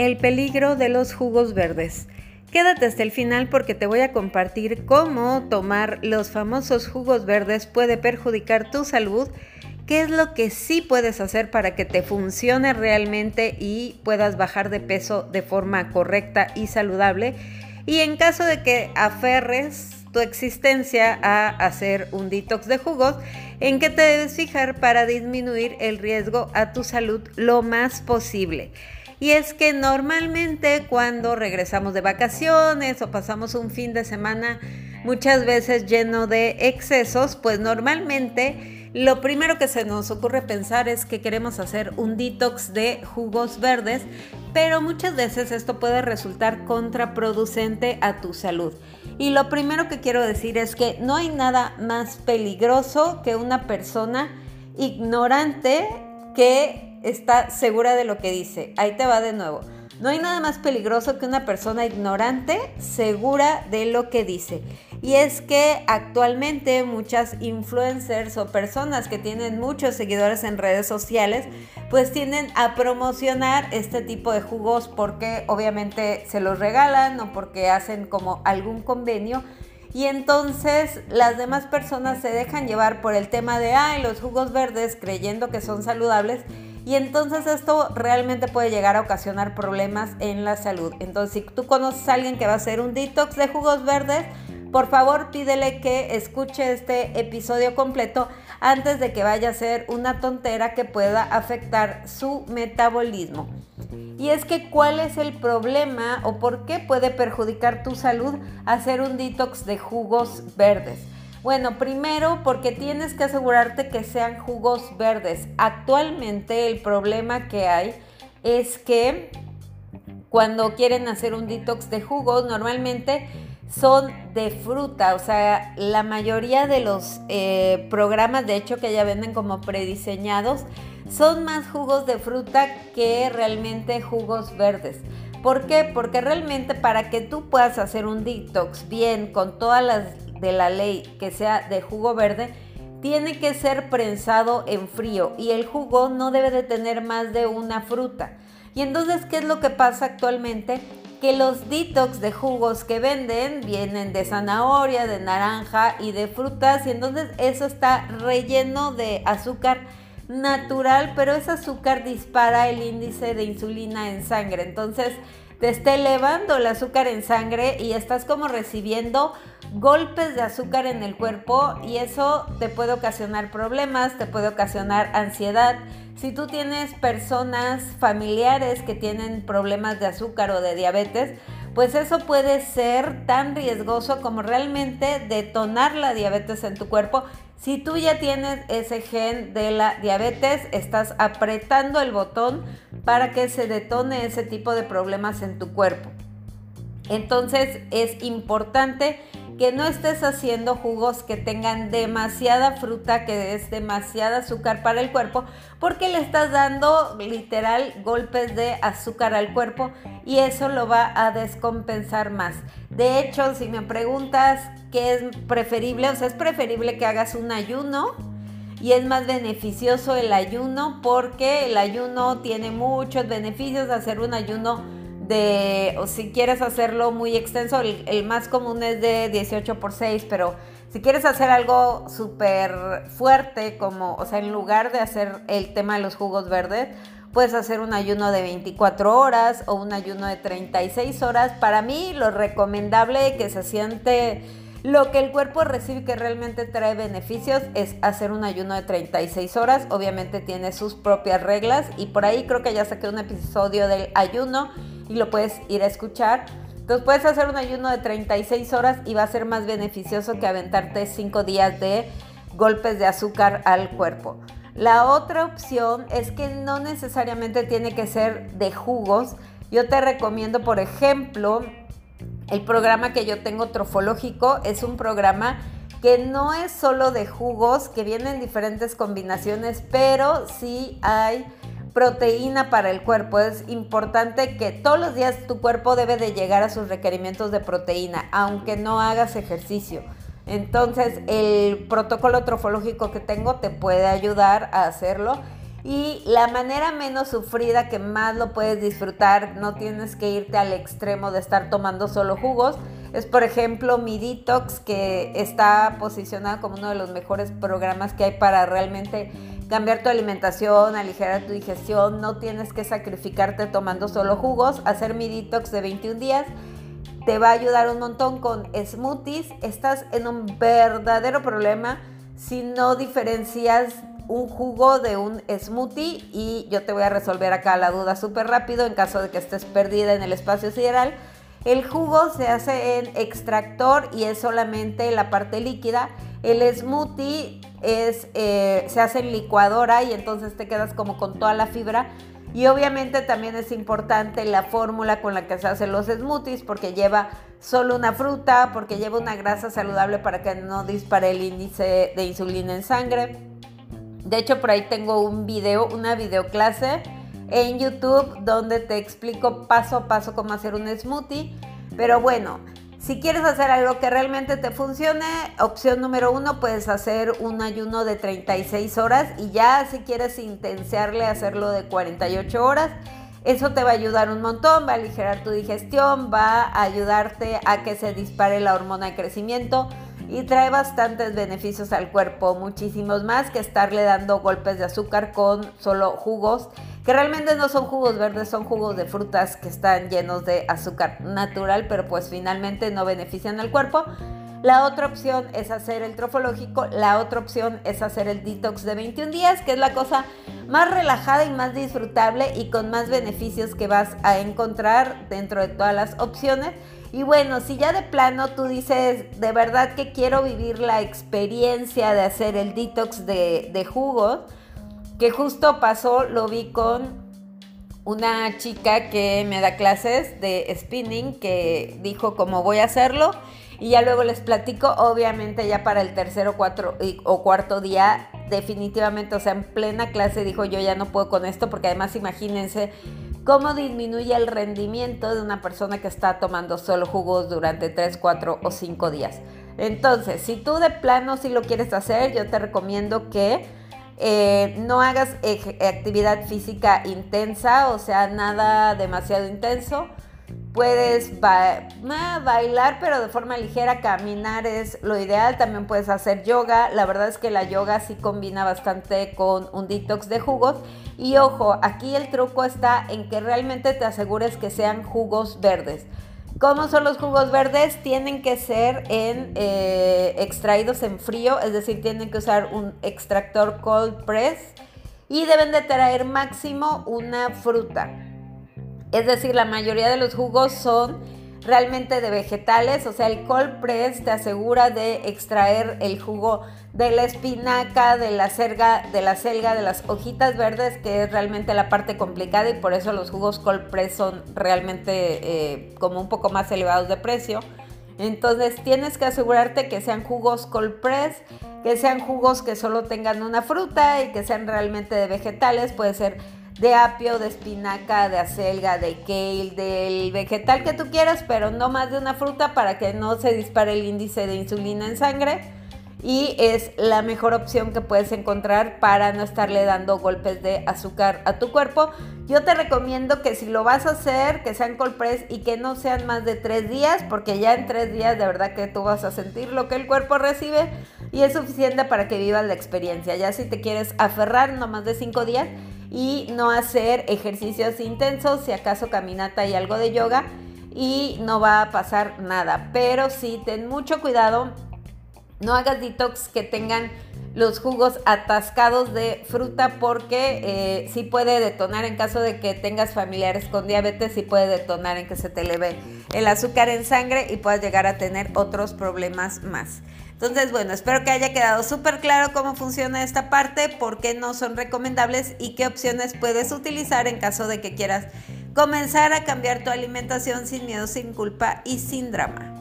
El peligro de los jugos verdes. Quédate hasta el final porque te voy a compartir cómo tomar los famosos jugos verdes puede perjudicar tu salud, qué es lo que sí puedes hacer para que te funcione realmente y puedas bajar de peso de forma correcta y saludable. Y en caso de que aferres tu existencia a hacer un detox de jugos, en qué te debes fijar para disminuir el riesgo a tu salud lo más posible. Y es que normalmente cuando regresamos de vacaciones o pasamos un fin de semana muchas veces lleno de excesos, pues normalmente lo primero que se nos ocurre pensar es que queremos hacer un detox de jugos verdes, pero muchas veces esto puede resultar contraproducente a tu salud. Y lo primero que quiero decir es que no hay nada más peligroso que una persona ignorante que está segura de lo que dice. Ahí te va de nuevo. No hay nada más peligroso que una persona ignorante segura de lo que dice. Y es que actualmente muchas influencers o personas que tienen muchos seguidores en redes sociales, pues tienden a promocionar este tipo de jugos porque obviamente se los regalan o porque hacen como algún convenio. Y entonces las demás personas se dejan llevar por el tema de, ay, los jugos verdes creyendo que son saludables y entonces esto realmente puede llegar a ocasionar problemas en la salud. Entonces, si tú conoces a alguien que va a hacer un detox de jugos verdes, por favor pídele que escuche este episodio completo antes de que vaya a ser una tontera que pueda afectar su metabolismo. Y es que cuál es el problema o por qué puede perjudicar tu salud hacer un detox de jugos verdes. Bueno, primero porque tienes que asegurarte que sean jugos verdes. Actualmente el problema que hay es que cuando quieren hacer un detox de jugos, normalmente son de fruta, o sea, la mayoría de los eh, programas, de hecho, que ya venden como prediseñados, son más jugos de fruta que realmente jugos verdes. ¿Por qué? Porque realmente para que tú puedas hacer un detox bien con todas las de la ley que sea de jugo verde, tiene que ser prensado en frío y el jugo no debe de tener más de una fruta. Y entonces, ¿qué es lo que pasa actualmente? Que los detox de jugos que venden vienen de zanahoria, de naranja y de frutas y entonces eso está relleno de azúcar natural, pero ese azúcar dispara el índice de insulina en sangre. Entonces, te está elevando el azúcar en sangre y estás como recibiendo golpes de azúcar en el cuerpo y eso te puede ocasionar problemas, te puede ocasionar ansiedad. Si tú tienes personas familiares que tienen problemas de azúcar o de diabetes, pues eso puede ser tan riesgoso como realmente detonar la diabetes en tu cuerpo. Si tú ya tienes ese gen de la diabetes, estás apretando el botón para que se detone ese tipo de problemas en tu cuerpo. Entonces es importante que no estés haciendo jugos que tengan demasiada fruta, que es demasiada azúcar para el cuerpo, porque le estás dando literal golpes de azúcar al cuerpo y eso lo va a descompensar más. De hecho, si me preguntas qué es preferible, o sea, es preferible que hagas un ayuno y es más beneficioso el ayuno porque el ayuno tiene muchos beneficios, hacer un ayuno de, o si quieres hacerlo muy extenso, el, más común es de 18 por 6, pero si quieres hacer algo súper fuerte, como, o sea, en lugar de hacer el tema de los jugos verdes, puedes hacer un ayuno de 24 horas o un ayuno de 36 horas. Para mí, lo recomendable que se siente lo que el cuerpo recibe que realmente trae beneficios es hacer un ayuno de 36 horas. Obviamente tiene sus propias reglas y por ahí creo que ya saqué un episodio del ayuno y lo puedes ir a escuchar. Entonces puedes hacer un ayuno de 36 horas y va a ser más beneficioso que aventarte 5 días de golpes de azúcar al cuerpo. La otra opción es que no necesariamente tiene que ser de jugos. Yo te recomiendo, por ejemplo, el programa que yo tengo trofológico. Es un programa que no es solo de jugos, que vienen diferentes combinaciones, pero sí hay proteína para el cuerpo. Es importante que todos los días tu cuerpo debe de llegar a sus requerimientos de proteína, aunque no hagas ejercicio. Entonces el protocolo trofológico que tengo te puede ayudar a hacerlo. Y la manera menos sufrida que más lo puedes disfrutar, no tienes que irte al extremo de estar tomando solo jugos, es por ejemplo mi Detox, que está posicionado como uno de los mejores programas que hay para realmente cambiar tu alimentación, aligerar tu digestión, no tienes que sacrificarte tomando solo jugos, hacer mi Detox de 21 días te va a ayudar un montón con smoothies. Estás en un verdadero problema si no diferencias un jugo de un smoothie y yo te voy a resolver acá la duda súper rápido en caso de que estés perdida en el espacio sideral. El jugo se hace en extractor y es solamente la parte líquida. El smoothie es, eh, se hace en licuadora y entonces te quedas como con toda la fibra. Y obviamente también es importante la fórmula con la que se hacen los smoothies porque lleva solo una fruta, porque lleva una grasa saludable para que no dispare el índice de insulina en sangre de hecho, por ahí tengo un video, una videoclase en YouTube donde te explico paso a paso cómo hacer un smoothie. Pero bueno, si quieres hacer algo que realmente te funcione, opción número uno, puedes hacer un ayuno de 36 horas y ya si quieres intensiarle hacerlo de 48 horas. Eso te va a ayudar un montón, va a aligerar tu digestión, va a ayudarte a que se dispare la hormona de crecimiento y trae bastantes beneficios al cuerpo, muchísimos más que estarle dando golpes de azúcar con solo jugos, que realmente no son jugos verdes, son jugos de frutas que están llenos de azúcar natural, pero pues finalmente no benefician al cuerpo. La otra opción es hacer el trofológico, la otra opción es hacer el detox de 21 días, que es la cosa más relajada y más disfrutable y con más beneficios que vas a encontrar dentro de todas las opciones. Y bueno, si ya de plano tú dices, de verdad que quiero vivir la experiencia de hacer el detox de, de jugos, que justo pasó, lo vi con una chica que me da clases de spinning, que dijo cómo voy a hacerlo. Y ya luego les platico, obviamente ya para el tercer cuatro, o cuarto día, definitivamente, o sea, en plena clase dijo yo ya no puedo con esto, porque además imagínense cómo disminuye el rendimiento de una persona que está tomando solo jugos durante 3, 4 o 5 días. Entonces, si tú de plano sí lo quieres hacer, yo te recomiendo que eh, no hagas actividad física intensa, o sea, nada demasiado intenso. Puedes bailar, pero de forma ligera, caminar es lo ideal. También puedes hacer yoga. La verdad es que la yoga sí combina bastante con un detox de jugos. Y ojo, aquí el truco está en que realmente te asegures que sean jugos verdes. ¿Cómo son los jugos verdes? Tienen que ser en, eh, extraídos en frío, es decir, tienen que usar un extractor cold press y deben de traer máximo una fruta. Es decir, la mayoría de los jugos son realmente de vegetales, o sea, el cold press te asegura de extraer el jugo de la espinaca, de la selga, de la selga, de las hojitas verdes, que es realmente la parte complicada y por eso los jugos cold press son realmente eh, como un poco más elevados de precio. Entonces tienes que asegurarte que sean jugos cold press, que sean jugos que solo tengan una fruta y que sean realmente de vegetales, puede ser de apio, de espinaca, de acelga, de kale, del vegetal que tú quieras, pero no más de una fruta para que no se dispare el índice de insulina en sangre. Y es la mejor opción que puedes encontrar para no estarle dando golpes de azúcar a tu cuerpo. Yo te recomiendo que si lo vas a hacer, que sean cold press y que no sean más de tres días, porque ya en tres días de verdad que tú vas a sentir lo que el cuerpo recibe y es suficiente para que vivas la experiencia. Ya si te quieres aferrar, no más de cinco días, y no hacer ejercicios intensos, si acaso caminata y algo de yoga y no va a pasar nada. Pero sí, ten mucho cuidado, no hagas detox que tengan los jugos atascados de fruta porque eh, sí puede detonar en caso de que tengas familiares con diabetes, sí puede detonar en que se te eleve el azúcar en sangre y puedas llegar a tener otros problemas más. Entonces, bueno, espero que haya quedado súper claro cómo funciona esta parte, por qué no son recomendables y qué opciones puedes utilizar en caso de que quieras comenzar a cambiar tu alimentación sin miedo, sin culpa y sin drama.